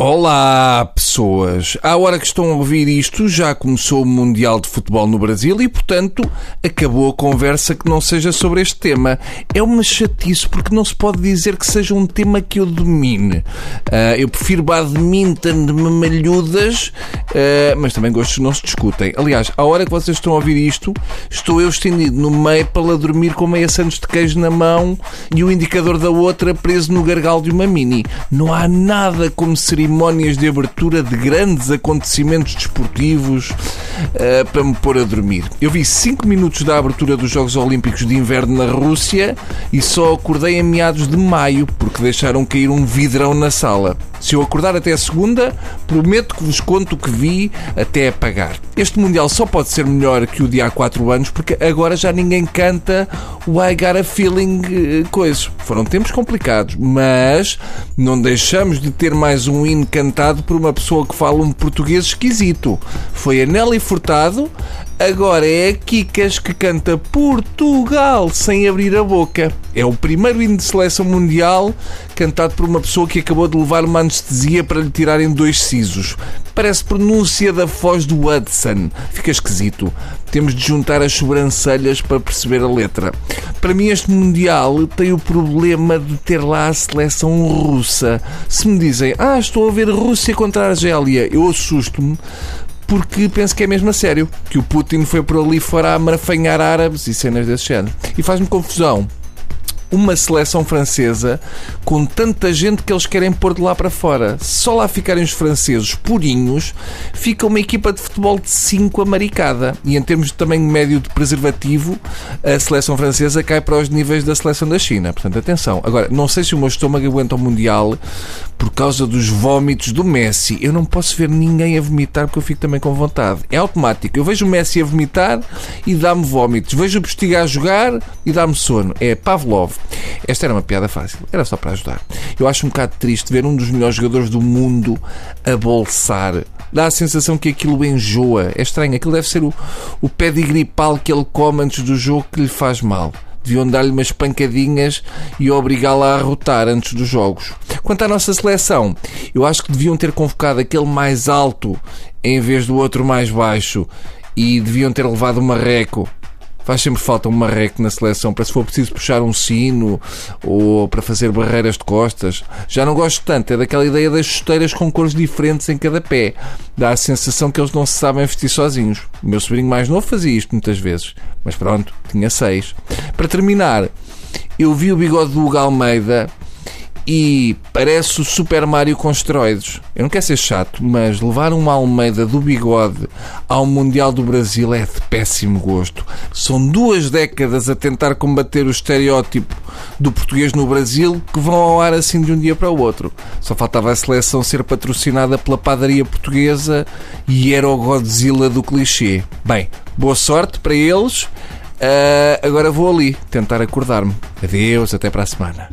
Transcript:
Olá, pessoas! À hora que estão a ouvir isto, já começou o Mundial de Futebol no Brasil e, portanto, acabou a conversa que não seja sobre este tema. É uma chatice porque não se pode dizer que seja um tema que eu domine. Uh, eu prefiro badminton de mamalhudas, uh, mas também gostos não se discutem. Aliás, à hora que vocês estão a ouvir isto, estou eu estendido no meio para dormir com meia santos de queijo na mão e o indicador da outra preso no gargalo de uma mini. Não há nada como cerimónias de abertura de grandes acontecimentos desportivos uh, para me pôr a dormir. Eu vi 5 minutos da abertura dos Jogos Olímpicos de Inverno na Rússia e só acordei em meados de maio porque deixaram cair um vidrão na sala. Se eu acordar até a segunda, prometo que vos conto o que vi até apagar. Este Mundial só pode ser melhor que o de há 4 anos porque agora já ninguém canta o I Got a Feeling eh, coisa. Foram tempos complicados, mas não deixamos de ter mais um hino cantado por uma pessoa que fala um português esquisito. Foi a Nelly Furtado, agora é a Kikas que canta Portugal sem abrir a boca. É o primeiro hino de seleção mundial cantado por uma pessoa que acabou de levar uma anestesia para lhe tirarem dois sisos. Parece pronúncia da voz do Hudson. Fica esquisito. Temos de juntar as sobrancelhas para perceber a letra. Para mim, este Mundial tem o problema de ter lá a seleção russa. Se me dizem, ah, estou a ver Rússia contra a Argélia, eu assusto-me porque penso que é mesmo a sério. Que o Putin foi por ali fora a marafanhar árabes e cenas desse género. E faz-me confusão uma seleção francesa com tanta gente que eles querem pôr de lá para fora. Só lá ficarem os franceses purinhos, fica uma equipa de futebol de 5 amaricada. E em termos de tamanho médio de preservativo, a seleção francesa cai para os níveis da seleção da China. Portanto, atenção. Agora, não sei se o meu estômago aguenta o Mundial por causa dos vómitos do Messi. Eu não posso ver ninguém a vomitar porque eu fico também com vontade. É automático. Eu vejo o Messi a vomitar e dá-me vómitos. Vejo o Postiga a jogar e dá-me sono. É Pavlov. Esta era uma piada fácil, era só para ajudar. Eu acho um bocado triste ver um dos melhores jogadores do mundo a bolsar. Dá a sensação que aquilo enjoa. É estranho, aquilo deve ser o, o pé de gripal que ele come antes do jogo que lhe faz mal. Deviam dar-lhe umas pancadinhas e obrigá-la a rotar antes dos jogos. Quanto à nossa seleção, eu acho que deviam ter convocado aquele mais alto em vez do outro mais baixo e deviam ter levado uma reco faz sempre falta um marreco na seleção para se for preciso puxar um sino ou para fazer barreiras de costas. Já não gosto tanto, é daquela ideia das chuteiras com cores diferentes em cada pé. Dá a sensação que eles não se sabem vestir sozinhos. O meu sobrinho mais novo fazia isto muitas vezes, mas pronto, tinha seis. Para terminar, eu vi o bigode do Hugo Almeida e parece o Super Mario com esteroides. Eu não quero ser chato, mas levar uma Almeida do bigode ao Mundial do Brasil é de péssimo gosto. São duas décadas a tentar combater o estereótipo do português no Brasil que vão ao ar assim de um dia para o outro. Só faltava a seleção ser patrocinada pela padaria portuguesa e era o Godzilla do clichê. Bem, boa sorte para eles. Uh, agora vou ali tentar acordar-me. Adeus, até para a semana.